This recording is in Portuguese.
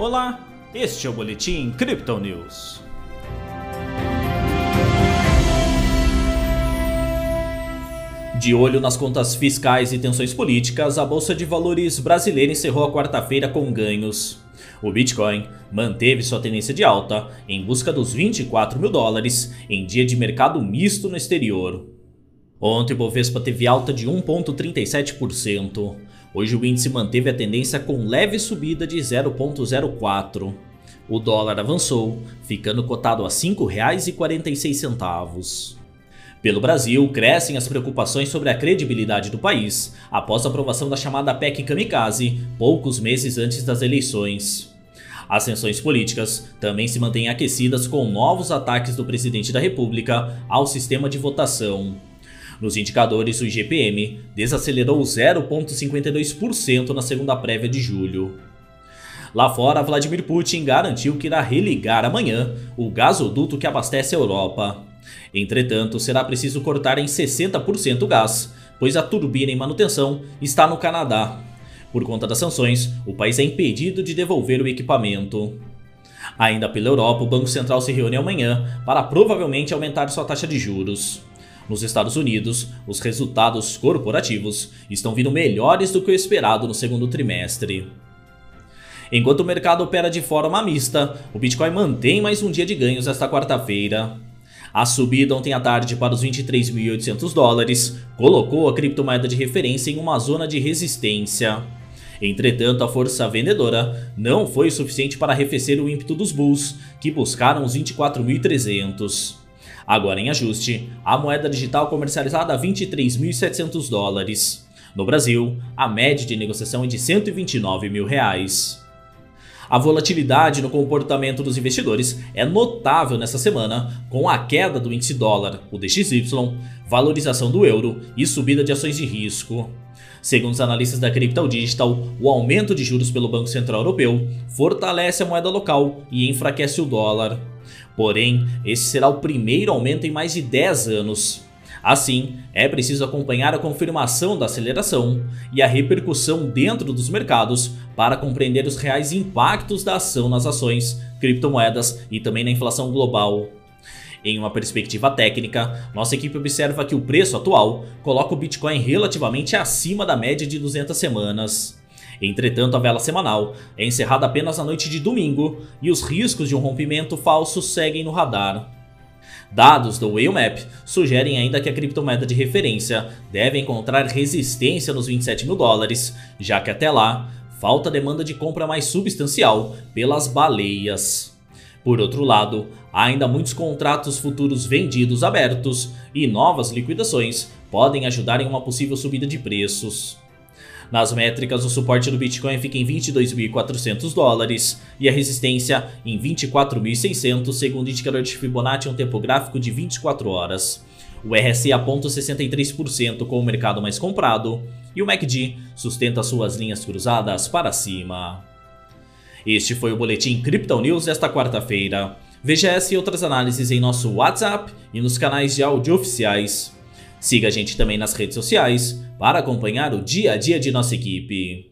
Olá, este é o Boletim Crypto News. De olho nas contas fiscais e tensões políticas, a Bolsa de Valores brasileira encerrou a quarta-feira com ganhos. O Bitcoin manteve sua tendência de alta em busca dos 24 mil dólares em dia de mercado misto no exterior. Ontem o Bovespa teve alta de 1,37%. Hoje o índice manteve a tendência com leve subida de 0,04%. O dólar avançou, ficando cotado a R$ 5,46. Pelo Brasil, crescem as preocupações sobre a credibilidade do país após a aprovação da chamada PEC Kamikaze, poucos meses antes das eleições. As tensões políticas também se mantêm aquecidas com novos ataques do presidente da República ao sistema de votação. Nos indicadores, o IGPM desacelerou 0,52% na segunda prévia de julho. Lá fora, Vladimir Putin garantiu que irá religar amanhã o gasoduto que abastece a Europa. Entretanto, será preciso cortar em 60% o gás, pois a turbina em manutenção está no Canadá. Por conta das sanções, o país é impedido de devolver o equipamento. Ainda pela Europa, o Banco Central se reúne amanhã para provavelmente aumentar sua taxa de juros. Nos Estados Unidos, os resultados corporativos estão vindo melhores do que o esperado no segundo trimestre. Enquanto o mercado opera de forma mista, o Bitcoin mantém mais um dia de ganhos esta quarta-feira. A subida ontem à tarde para os 23.800 dólares colocou a criptomoeda de referência em uma zona de resistência. Entretanto, a força vendedora não foi suficiente para arrefecer o ímpeto dos bulls, que buscaram os 24.300. Agora em ajuste, a moeda digital comercializada a 23.700 dólares. No Brasil, a média de negociação é de 129 mil reais. A volatilidade no comportamento dos investidores é notável nessa semana, com a queda do índice dólar, o DXY, valorização do euro e subida de ações de risco. Segundo os analistas da Crypto Digital, o aumento de juros pelo Banco Central Europeu fortalece a moeda local e enfraquece o dólar. Porém, esse será o primeiro aumento em mais de 10 anos. Assim, é preciso acompanhar a confirmação da aceleração e a repercussão dentro dos mercados para compreender os reais impactos da ação nas ações, criptomoedas e também na inflação global. Em uma perspectiva técnica, nossa equipe observa que o preço atual coloca o Bitcoin relativamente acima da média de 200 semanas. Entretanto, a vela semanal é encerrada apenas na noite de domingo e os riscos de um rompimento falso seguem no radar. Dados do Whale sugerem ainda que a criptomoeda de referência deve encontrar resistência nos 27 mil dólares, já que até lá falta demanda de compra mais substancial pelas baleias. Por outro lado, há ainda muitos contratos futuros vendidos abertos e novas liquidações podem ajudar em uma possível subida de preços. Nas métricas, o suporte do Bitcoin fica em 22.400 dólares e a resistência em 24.600, segundo o indicador de Fibonacci em um tempo gráfico de 24 horas. O RSI aponta 63% com o mercado mais comprado e o MACD sustenta suas linhas cruzadas para cima. Este foi o Boletim Crypto News desta quarta-feira. Veja essa e outras análises em nosso WhatsApp e nos canais de áudio oficiais. Siga a gente também nas redes sociais para acompanhar o dia a dia de nossa equipe.